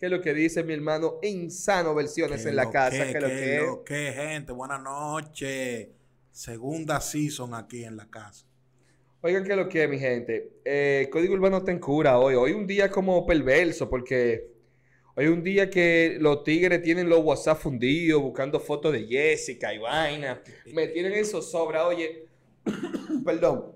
¿Qué es lo que dice mi hermano? Insano versiones en la casa. ¿Qué, ¿Qué lo que es? lo que, gente? Buenas noches. Segunda season aquí en la casa. Oigan, ¿qué es lo que es, mi gente? Eh, Código Urbano está en cura hoy. Hoy un día como perverso, porque hoy un día que los tigres tienen los WhatsApp fundidos, buscando fotos de Jessica y vaina. Me tienen en zozobra. Oye, perdón.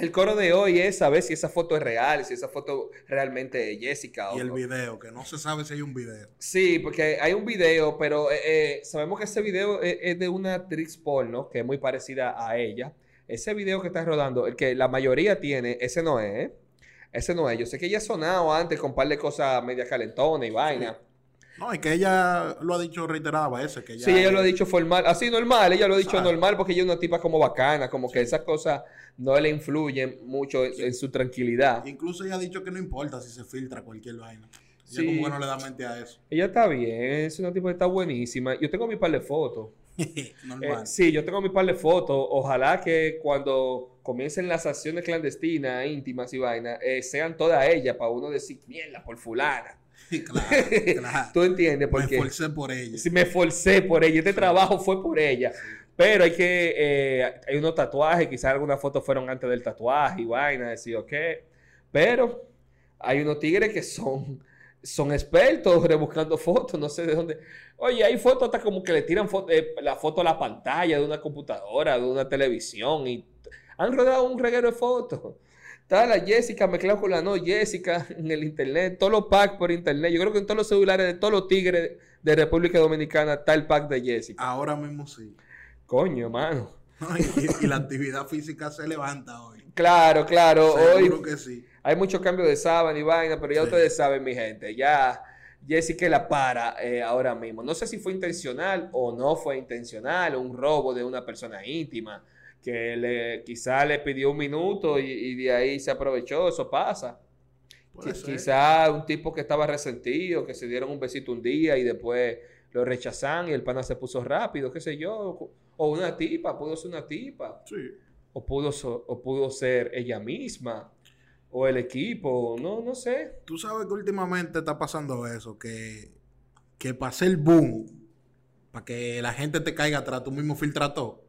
El coro de hoy es saber si esa foto es real, si esa foto realmente es Jessica Y el no. video, que no se sabe si hay un video. Sí, porque hay un video, pero eh, eh, sabemos que ese video es, es de una actriz porno que es muy parecida a ella. Ese video que está rodando, el que la mayoría tiene, ese no es, ¿eh? Ese no es. Yo sé que ella ha sonado antes con un par de cosas media calentonas y vaina. No, y que ella lo ha dicho reiteradas veces. Que Sí, ella lo ha dicho formal, así normal, ella lo ha dicho normal porque ella es una tipa como bacana, como que esas cosas no le influyen mucho en, en su tranquilidad. Incluso ella ha dicho que no importa si se filtra cualquier vaina. Ella Sí. como que no le da mente a eso. Ella está bien, es una tipa que está buenísima. Yo tengo mi par de fotos. Normal. Eh, sí, yo tengo mi par de fotos. Ojalá que cuando comiencen las acciones clandestinas, íntimas y vainas, eh, sean todas ellas para uno decir, mierda, por fulana. claro, claro. ¿Tú entiendes? Me Porque esforcé por ella. si me forcé por ella, este trabajo fue por ella. Pero hay que, eh, hay unos tatuajes, quizás algunas fotos fueron antes del tatuaje y vaina, decir, ok. Pero hay unos tigres que son, son expertos rebuscando fotos, no sé de dónde. Oye, hay fotos hasta como que le tiran eh, la foto a la pantalla de una computadora, de una televisión y han rodado un reguero de fotos. Está la Jessica mezclado con la no Jessica en el internet, todos los packs por internet. Yo creo que en todos los celulares de todos los tigres de República Dominicana está el pack de Jessica. Ahora mismo sí. Coño, mano. y, y la actividad física se levanta hoy. Claro, claro. Seguro Hoy que sí. hay muchos cambios de sábana y vaina, pero ya Sí. ustedes saben, mi gente. Ya Jessica la para eh, ahora mismo. No sé si fue intencional o no fue intencional, un robo de una persona íntima que le, quizá le pidió un minuto y, y de ahí se aprovechó. Eso pasa. Ser. Quizá un tipo que estaba resentido, que se dieron un besito un día y después lo rechazan y el pana se puso rápido, qué sé yo. O una tipa, pudo ser una tipa. Sí. O pudo, so- o pudo ser ella misma. O el equipo, no, no sé. Tú sabes que últimamente está pasando eso, que, que para hacer boom, para que la gente te caiga atrás, tú mismo filtras todo.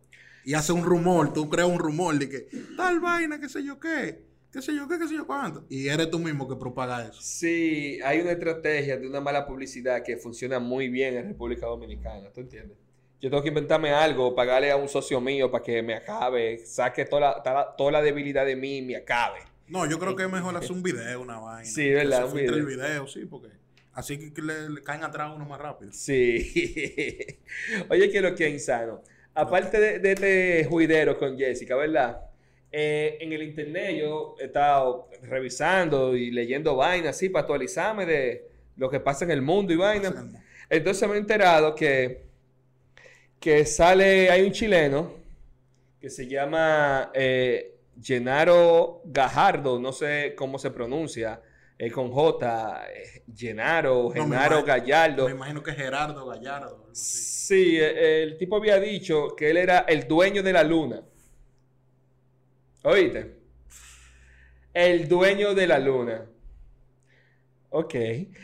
Y hace un rumor, tú creas un rumor de que tal vaina, qué sé yo qué, qué sé yo qué, qué sé yo cuánto. Y eres tú mismo que propaga eso. Sí, hay una estrategia de una mala publicidad que funciona muy bien en República Dominicana, ¿tú entiendes? Yo tengo que inventarme algo, pagarle a un socio mío para que me acabe, saque toda la, toda toda la debilidad de mí y me acabe. No, yo creo que es mejor hacer un video, una vaina. Sí, ¿verdad? Un filtre el video. video, sí, porque así que, le, le caen atrás uno más rápido. Sí. Oye, que lo que es insano. Aparte de, de este juidero con Jessica, ¿verdad? Eh, en el internet yo he estado revisando y leyendo vainas así para actualizarme de lo que pasa en el mundo y vainas. Entonces me he enterado que, que sale, hay un chileno que se llama eh, Genaro Gajardo, no sé cómo se pronuncia, eh, con J, eh, Genaro, No, me Genaro Gallardo. Me imagino que Gerardo Gallardo. Sí, eh, el tipo había dicho que él era el dueño de la luna. ¿Oíste? El dueño de la luna. Ok.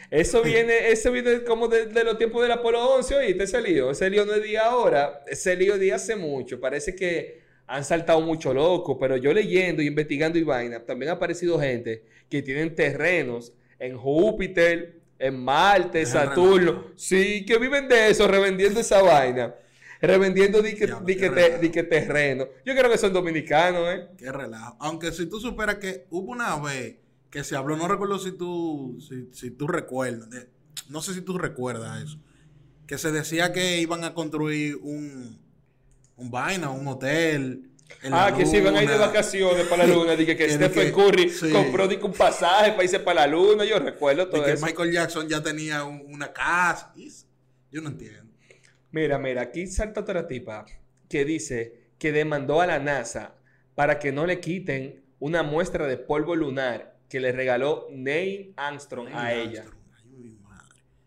Eso viene, eso viene como de, de los tiempos del Apolo 11, oíste, ese lío. Ese lío no es de ahora, ese lío es de hace mucho. Parece que han saltado mucho locos, pero yo leyendo y investigando y vaina, también ha aparecido gente que tienen terrenos en Júpiter, en Marte, Deja Saturno. Sí, que viven de eso, revendiendo esa vaina. Revendiendo di que, di que te- di que terreno. Yo creo que son dominicanos, ¿eh? Qué relajo. Aunque si tú superas que hubo una vez que se habló, no recuerdo si tú, si, si tú recuerdas, de- no sé si tú recuerdas eso, que se decía que iban a construir un, un vaina, un hotel. Ah, que si van a ir de vacaciones para la luna. Dije que Stephen que- Curry sí. compró un pasaje para irse para la luna. Yo recuerdo todo que eso. Michael Jackson ya tenía un- una casa. Yo no entiendo. Mira, mira, aquí salta otra tipa que dice que demandó a la NASA para que no le quiten una muestra de polvo lunar que le regaló Neil Armstrong a ella. Armstrong.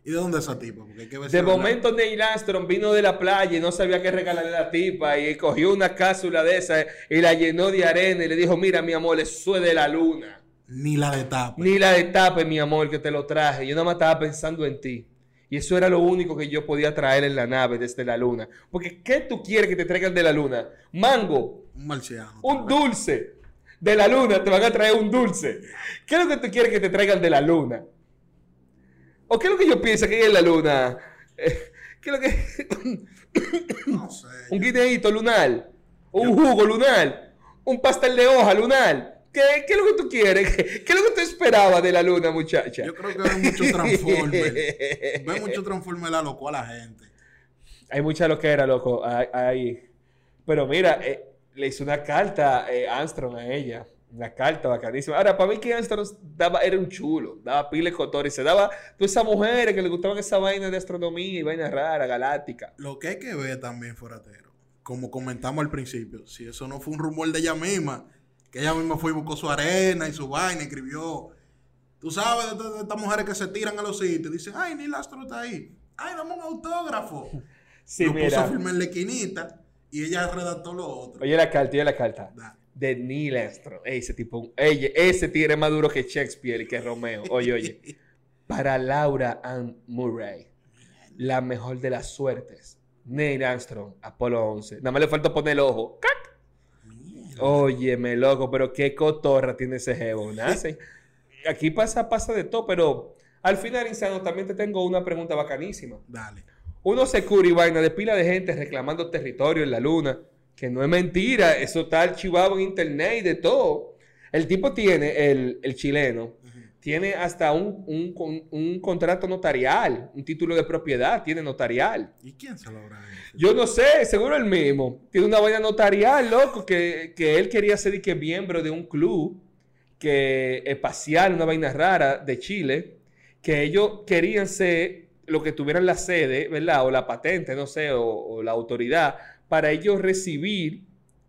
¿Y de dónde es esa tipa? Porque hay que ver si De momento Neil Armstrong vino de la playa y no sabía qué regalarle a la tipa y cogió una cápsula de esa y la llenó de arena y le dijo, mira mi amor, eso es de la luna. Ni la de tapa. Ni la de tape, mi amor, que te lo traje. Yo nada más estaba pensando en ti. Y eso era lo único que yo podía traer en la nave desde la luna. Porque, ¿qué tú quieres que te traigan de la luna? Mango, Un marciano. un dulce. De la luna te van a traer un dulce. ¿Qué es lo que tú quieres que te traigan de la luna? ¿O qué es lo que yo pienso que hay en la luna? Eh, ¿Qué es lo que... No sé. un guineíto lunar, un jugo lunar, un pastel de hoja lunar. ¿Qué, qué es lo que tú quieres? ¿Qué, es lo que tú esperabas de la luna, muchacha? Yo creo que ve mucho Transformer. ve mucho Transformer la loco a la gente. Hay mucha loquera, loco. Ahí. Pero mira, eh, le hizo una carta eh, Armstrong a ella. Una carta bacanísima. Ahora, para mí que Armstrong daba, era un chulo. Daba pile cotor y se daba todas esas mujeres que le gustaban esa vaina de astronomía y vaina rara, galáctica. Lo que hay que ver también, Foratero, como comentamos al principio, si eso no fue un rumor de ella misma, que ella misma fue y buscó su arena y su vaina, escribió. Tú sabes de, de- de estas mujeres que se tiran a los sitios y dicen, ay, Neil Astro está ahí. Ay, dame un autógrafo. Sí, lo puso a firmar en la esquinita y ella redactó lo otro. Oye la carta, oye la carta. Da. De Neil Armstrong. Ey, ese tipo, ey, ese tigre es más duro que Shakespeare y que Romeo. Oye, oye. Para Laura Ann Murray, la mejor de las suertes. Neil Armstrong, Apolo 11. Nada más le falta poner el ojo. ¡Cac! Óyeme, loco, pero qué cotorra tiene ese jevo. Nace. Aquí pasa, pasa de todo, pero al final, Insano, también te tengo una pregunta bacanísima. Dale. Uno se cura y vaina de pila de gente reclamando territorio en la luna, que no es mentira, eso está archivado en internet y de todo. El tipo tiene, el, el chileno, tiene hasta un, un con- un contrato notarial, un título de propiedad, tiene notarial. ¿Y quién se lo habrá hecho? Yo no sé, seguro el mismo. Tiene una vaina notarial, loco, que, que él quería ser y que miembro de un club que espacial, una vaina rara de Chile, que ellos querían ser lo que tuvieran la sede, ¿verdad? O la patente, no sé, o, o la autoridad, para ellos recibir,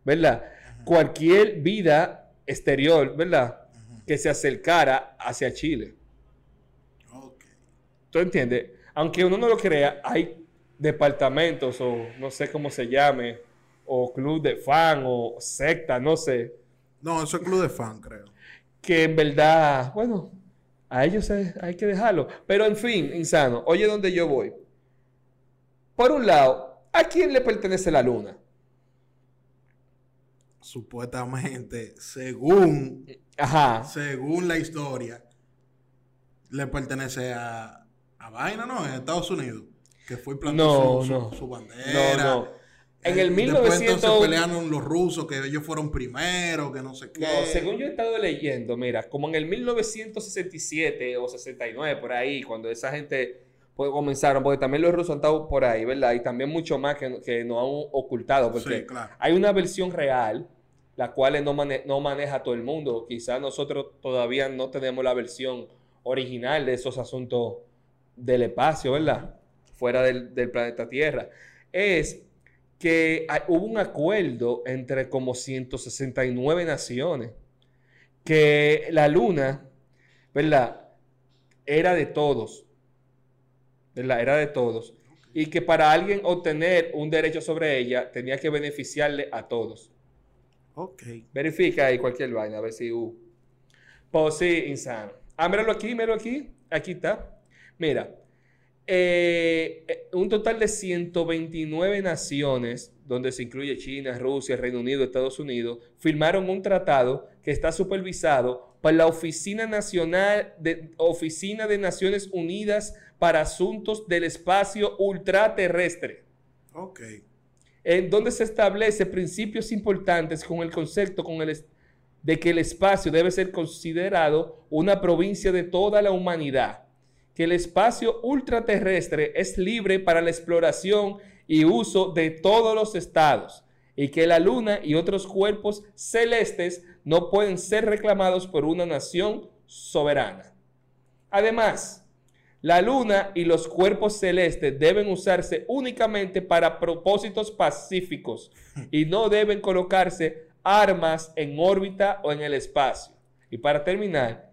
¿verdad? Cualquier vida exterior, ¿verdad? Que se acercara hacia Chile. Ok. ¿Tú entiendes? Aunque uno no lo crea, hay departamentos o no sé cómo se llame, o club de fan o secta, no sé, No, eso es club de fan, creo. que en verdad, bueno, a ellos hay que dejarlo. Pero en fin, insano, oye donde yo voy. Por un lado, ¿a quién le pertenece la luna? Supuestamente, según, Ajá. según la historia, le pertenece a, a Vaina, ¿no? En Estados Unidos. Que fue No, su, su- no. su bandera. No, no. En el Después 1900 entonces pelearon los rusos, que ellos fueron primero, que no sé qué. No, según yo he estado leyendo, mira, como en el 1967 o 69, por ahí, cuando esa gente pues, comenzaron, porque también los rusos han estado por ahí, ¿verdad? Y también mucho más que, que nos han ocultado, porque Sí, claro. hay una versión real, la cual no, mane- no maneja todo el mundo. Quizás nosotros todavía no tenemos la versión original de esos asuntos del espacio, ¿verdad? Fuera del, del planeta Tierra. Es que hay- hubo un acuerdo entre como 169 naciones que la luna, ¿verdad? Era de todos. ¿Verdad? Era de todos. Y que para alguien obtener un derecho sobre ella tenía que beneficiarle a todos. Ok. Verifica ahí cualquier vaina, a ver si... Uh. Pues sí, insano. Ah, míralo aquí, míralo aquí. Aquí está. Mira. eh, eh, un total de 129 naciones, donde se incluye China, Rusia, Reino Unido, Estados Unidos, firmaron un tratado que está supervisado por la Oficina Nacional de Oficina de Naciones Unidas para Asuntos del Espacio Ultraterrestre Ok. en donde se establece principios importantes con el concepto con el de que el espacio debe ser considerado una provincia de toda la humanidad, que el espacio ultraterrestre es libre para la exploración y uso de todos los estados, y que la luna y otros cuerpos celestes no pueden ser reclamados por una nación soberana. Además, la luna y los cuerpos celestes deben usarse únicamente para propósitos pacíficos y no deben colocarse armas en órbita o en el espacio. Y para terminar,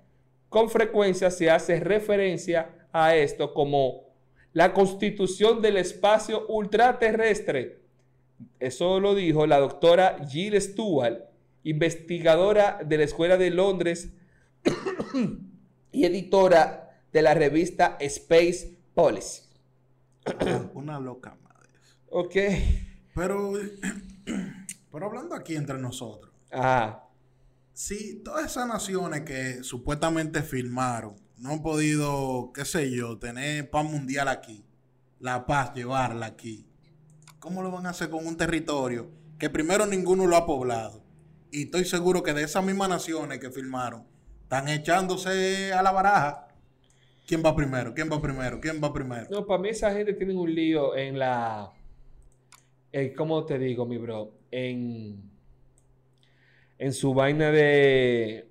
con frecuencia se hace referencia a esto como la constitución del espacio ultraterrestre. Eso lo dijo la doctora Jill Stewart, investigadora de la Escuela de Londres y editora de la revista Space Policy. Una loca madre. Ok. Pero, pero hablando aquí entre nosotros, Ajá. si todas esas naciones que supuestamente firmaron no han podido, qué sé yo, tener paz mundial aquí, la paz, llevarla aquí, ¿cómo lo van a hacer con un territorio que primero ninguno lo ha poblado? Y estoy seguro que de esas mismas naciones que firmaron, están echándose a la baraja. ¿Quién va primero? ¿Quién va primero? ¿Quién va primero? No, para mí esa gente tiene un lío en la... ¿Cómo te digo, mi bro? En... En su vaina de...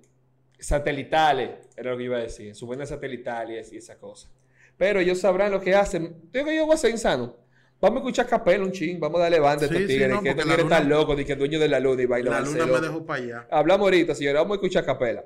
Satelitales, era lo que iba a decir. En su vaina satelitales y esa cosa. Pero ellos sabrán lo que hacen. Digo que yo voy a ser insano. Vamos a escuchar capela un ching. Vamos a darle banda a estos Sí, sí, tigres. no, que estos tigres están luna- locos. De que dueño de la luna y baila. La luna me dejó para allá. Hablamos ahorita, señores. Vamos a escuchar capela.